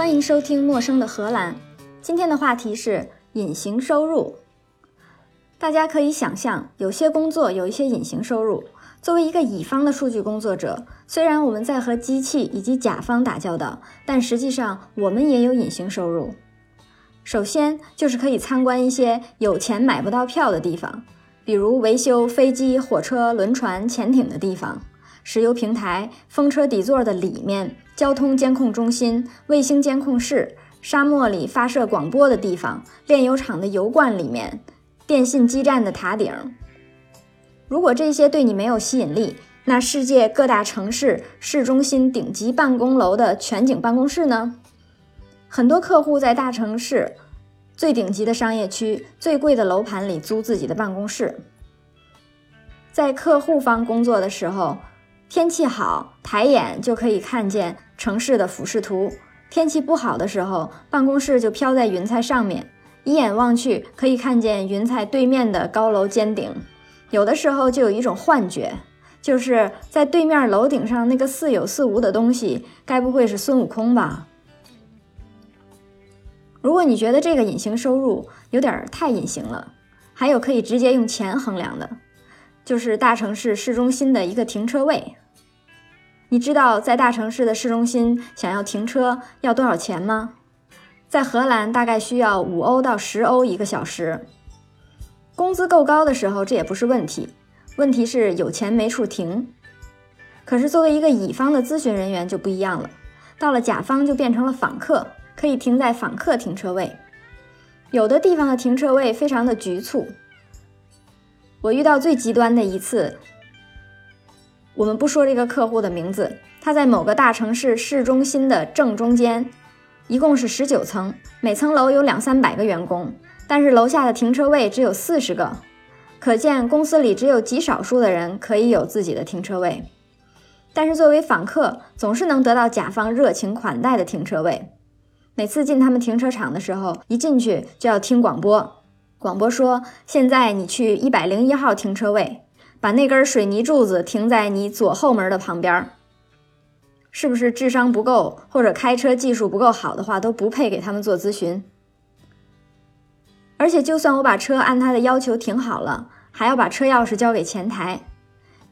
欢迎收听《陌生的荷兰》。今天的话题是隐形收入。大家可以想象，有些工作有一些隐形收入。作为一个乙方的数据工作者，虽然我们在和机器以及甲方打交道，但实际上我们也有隐形收入。首先就是可以参观一些有钱买不到票的地方，比如维修飞机、火车、轮船、潜艇的地方。石油平台、风车底座的里面、交通监控中心、卫星监控室、沙漠里发射广播的地方、炼油厂的油罐里面、电信基站的塔顶。如果这些对你没有吸引力，那世界各大城市市中心顶级办公楼的全景办公室呢？很多客户在大城市最顶级的商业区、最贵的楼盘里租自己的办公室，在客户方工作的时候。天气好，抬眼就可以看见城市的俯视图；天气不好的时候，办公室就飘在云彩上面，一眼望去可以看见云彩对面的高楼尖顶。有的时候就有一种幻觉，就是在对面楼顶上那个似有似无的东西，该不会是孙悟空吧？如果你觉得这个隐形收入有点太隐形了，还有可以直接用钱衡量的，就是大城市市中心的一个停车位。你知道在大城市的市中心想要停车要多少钱吗？在荷兰大概需要五欧到十欧一个小时。工资够高的时候这也不是问题，问题是有钱没处停。可是作为一个乙方的咨询人员就不一样了，到了甲方就变成了访客，可以停在访客停车位。有的地方的停车位非常的局促。我遇到最极端的一次。我们不说这个客户的名字，他在某个大城市市中心的正中间，一共是十九层，每层楼有两三百个员工，但是楼下的停车位只有四十个，可见公司里只有极少数的人可以有自己的停车位。但是作为访客，总是能得到甲方热情款待的停车位。每次进他们停车场的时候，一进去就要听广播，广播说：“现在你去一百零一号停车位。”把那根水泥柱子停在你左后门的旁边，是不是智商不够或者开车技术不够好的话，都不配给他们做咨询？而且，就算我把车按他的要求停好了，还要把车钥匙交给前台，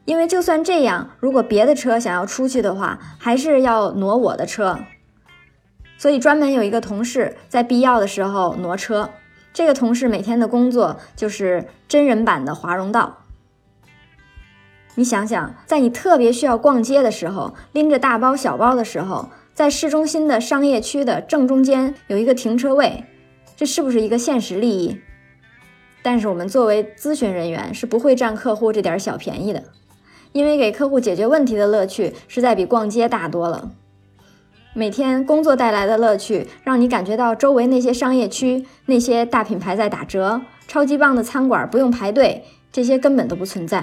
因为就算这样，如果别的车想要出去的话，还是要挪我的车。所以，专门有一个同事在必要的时候挪车。这个同事每天的工作就是真人版的华容道。你想想，在你特别需要逛街的时候，拎着大包小包的时候，在市中心的商业区的正中间有一个停车位，这是不是一个现实利益？但是我们作为咨询人员是不会占客户这点小便宜的，因为给客户解决问题的乐趣实在比逛街大多了。每天工作带来的乐趣，让你感觉到周围那些商业区那些大品牌在打折，超级棒的餐馆不用排队，这些根本都不存在。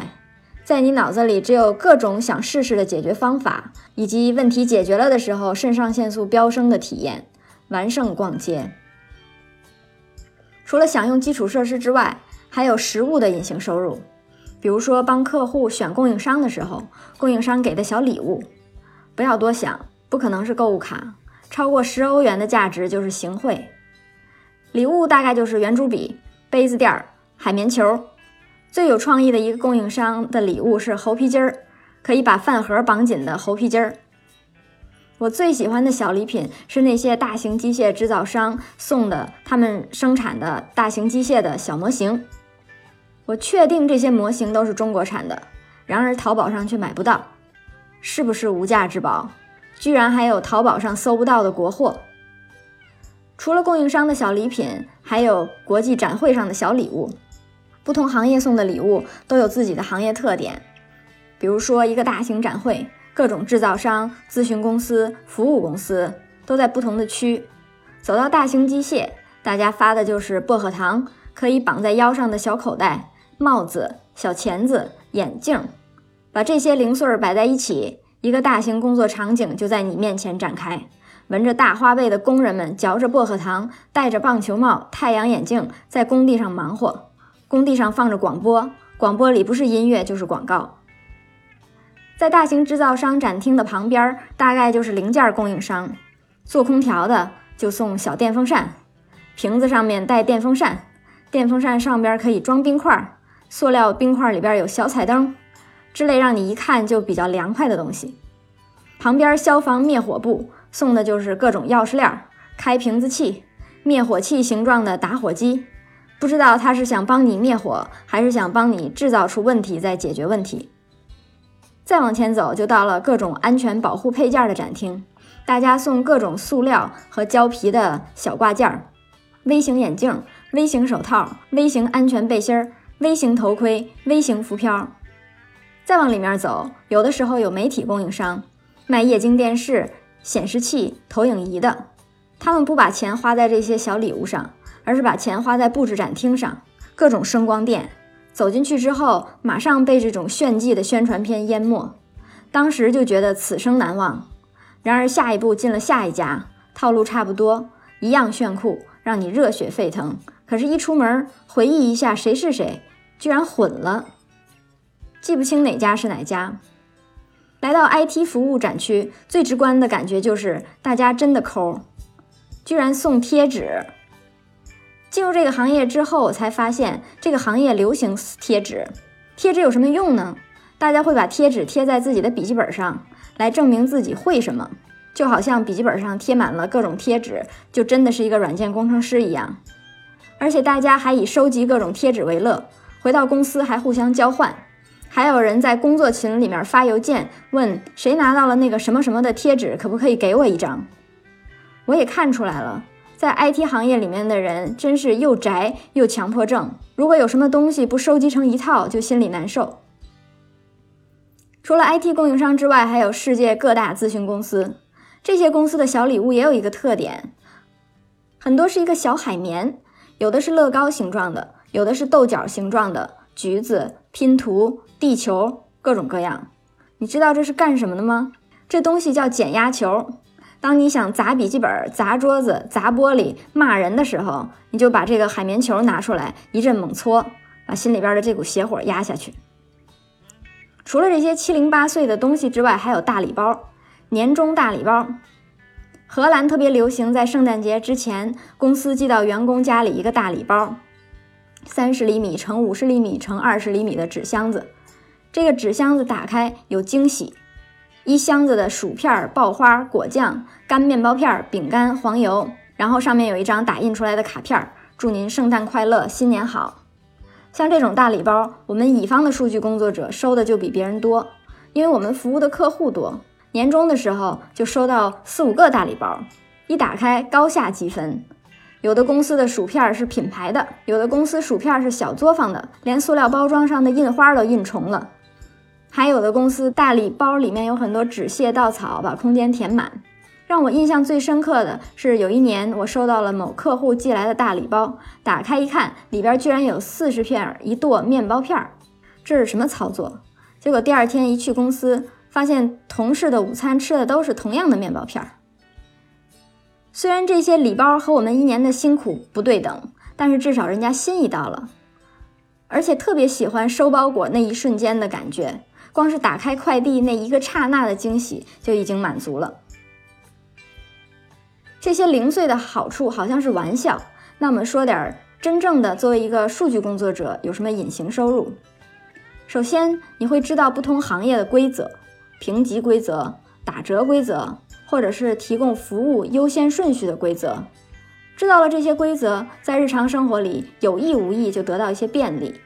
在你脑子里只有各种想试试的解决方法，以及问题解决了的时候肾上腺素飙升的体验，完胜逛街。除了享用基础设施之外，还有实物的隐形收入，比如说帮客户选供应商的时候，供应商给的小礼物。不要多想，不可能是购物卡，超过十欧元的价值就是行贿。礼物大概就是圆珠笔、杯子垫儿、海绵球。最有创意的一个供应商的礼物是猴皮筋儿，可以把饭盒绑紧的猴皮筋儿。我最喜欢的小礼品是那些大型机械制造商送的他们生产的大型机械的小模型。我确定这些模型都是中国产的，然而淘宝上却买不到，是不是无价之宝？居然还有淘宝上搜不到的国货。除了供应商的小礼品，还有国际展会上的小礼物。不同行业送的礼物都有自己的行业特点，比如说一个大型展会，各种制造商、咨询公司、服务公司都在不同的区。走到大型机械，大家发的就是薄荷糖，可以绑在腰上的小口袋、帽子、小钳子、眼镜，把这些零碎儿摆在一起，一个大型工作场景就在你面前展开。纹着大花背的工人们嚼着薄荷糖，戴着棒球帽、太阳眼镜，在工地上忙活。工地上放着广播，广播里不是音乐就是广告。在大型制造商展厅的旁边，大概就是零件供应商，做空调的就送小电风扇，瓶子上面带电风扇，电风扇上边可以装冰块，塑料冰块里边有小彩灯，之类让你一看就比较凉快的东西。旁边消防灭火部送的就是各种钥匙链、开瓶子器、灭火器形状的打火机。不知道他是想帮你灭火，还是想帮你制造出问题再解决问题。再往前走，就到了各种安全保护配件的展厅，大家送各种塑料和胶皮的小挂件儿、微型眼镜、微型手套、微型安全背心儿、微型头盔、微型浮漂。再往里面走，有的时候有媒体供应商卖液晶电视、显示器、投影仪的，他们不把钱花在这些小礼物上。而是把钱花在布置展厅上，各种声光电，走进去之后，马上被这种炫技的宣传片淹没，当时就觉得此生难忘。然而下一步进了下一家，套路差不多，一样炫酷，让你热血沸腾。可是，一出门回忆一下谁是谁，居然混了，记不清哪家是哪家。来到 IT 服务展区，最直观的感觉就是大家真的抠，居然送贴纸。进入这个行业之后，才发现这个行业流行贴纸。贴纸有什么用呢？大家会把贴纸贴在自己的笔记本上，来证明自己会什么，就好像笔记本上贴满了各种贴纸，就真的是一个软件工程师一样。而且大家还以收集各种贴纸为乐，回到公司还互相交换，还有人在工作群里面发邮件问谁拿到了那个什么什么的贴纸，可不可以给我一张？我也看出来了。在 IT 行业里面的人真是又宅又强迫症。如果有什么东西不收集成一套，就心里难受。除了 IT 供应商之外，还有世界各大咨询公司。这些公司的小礼物也有一个特点，很多是一个小海绵，有的是乐高形状的，有的是豆角形状的，橘子、拼图、地球，各种各样。你知道这是干什么的吗？这东西叫减压球。当你想砸笔记本、砸桌子、砸玻璃、骂人的时候，你就把这个海绵球拿出来，一阵猛搓，把心里边的这股邪火压下去。除了这些七零八碎的东西之外，还有大礼包，年终大礼包。荷兰特别流行在圣诞节之前，公司寄到员工家里一个大礼包，三十厘米乘五十厘米乘二十厘米的纸箱子，这个纸箱子打开有惊喜。一箱子的薯片、爆花、果酱、干面包片、饼干、黄油，然后上面有一张打印出来的卡片，祝您圣诞快乐，新年好。像这种大礼包，我们乙方的数据工作者收的就比别人多，因为我们服务的客户多。年终的时候就收到四五个大礼包，一打开高下积分。有的公司的薯片是品牌的，有的公司薯片是小作坊的，连塑料包装上的印花都印重了。还有的公司大礼包里面有很多纸屑稻草，把空间填满。让我印象最深刻的是，有一年我收到了某客户寄来的大礼包，打开一看，里边居然有四十片一垛面包片儿，这是什么操作？结果第二天一去公司，发现同事的午餐吃的都是同样的面包片儿。虽然这些礼包和我们一年的辛苦不对等，但是至少人家心意到了，而且特别喜欢收包裹那一瞬间的感觉。光是打开快递那一个刹那的惊喜就已经满足了。这些零碎的好处好像是玩笑，那我们说点真正的。作为一个数据工作者，有什么隐形收入？首先，你会知道不同行业的规则、评级规则、打折规则，或者是提供服务优先顺序的规则。知道了这些规则，在日常生活里有意无意就得到一些便利。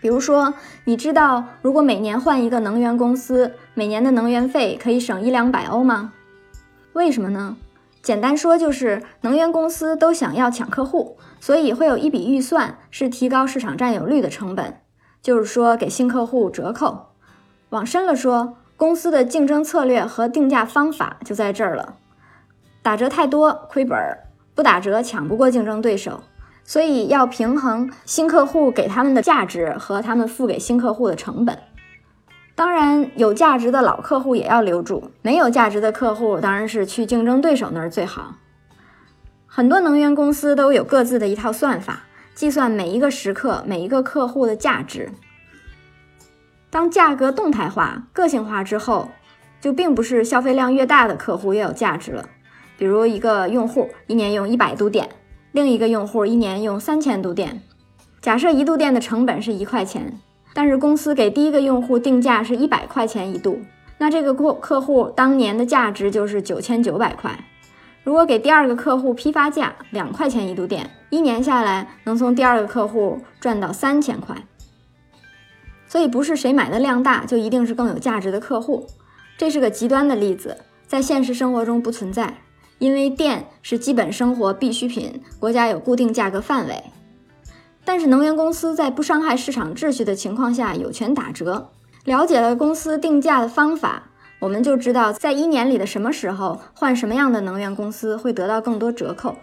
比如说，你知道如果每年换一个能源公司，每年的能源费可以省一两百欧吗？为什么呢？简单说就是能源公司都想要抢客户，所以会有一笔预算是提高市场占有率的成本，就是说给新客户折扣。往深了说，公司的竞争策略和定价方法就在这儿了。打折太多亏本，不打折抢不过竞争对手。所以要平衡新客户给他们的价值和他们付给新客户的成本。当然，有价值的老客户也要留住，没有价值的客户当然是去竞争对手那儿最好。很多能源公司都有各自的一套算法，计算每一个时刻每一个客户的价值。当价格动态化、个性化之后，就并不是消费量越大的客户越有价值了。比如一个用户一年用一百度电，另一个用户一年用三千度电。假设一度电的成本是一块钱，但是公司给第一个用户定价是一百块钱一度，那这个客客户当年的价值就是九千九百块。如果给第二个客户批发价两块钱一度电，一年下来能从第二个客户赚到三千块。所以不是谁买的量大就一定是更有价值的客户，这是个极端的例子，在现实生活中不存在。因为电是基本生活必需品，国家有固定价格范围。但是能源公司在不伤害市场秩序的情况下有权打折。了解了公司定价的方法，我们就知道在一年里的什么时候换什么样的能源公司会得到更多折扣。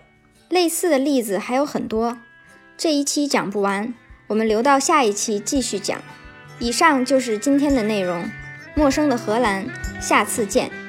类似的例子还有很多，这一期讲不完，我们留到下一期继续讲。以上就是今天的内容，陌生的荷兰，下次见。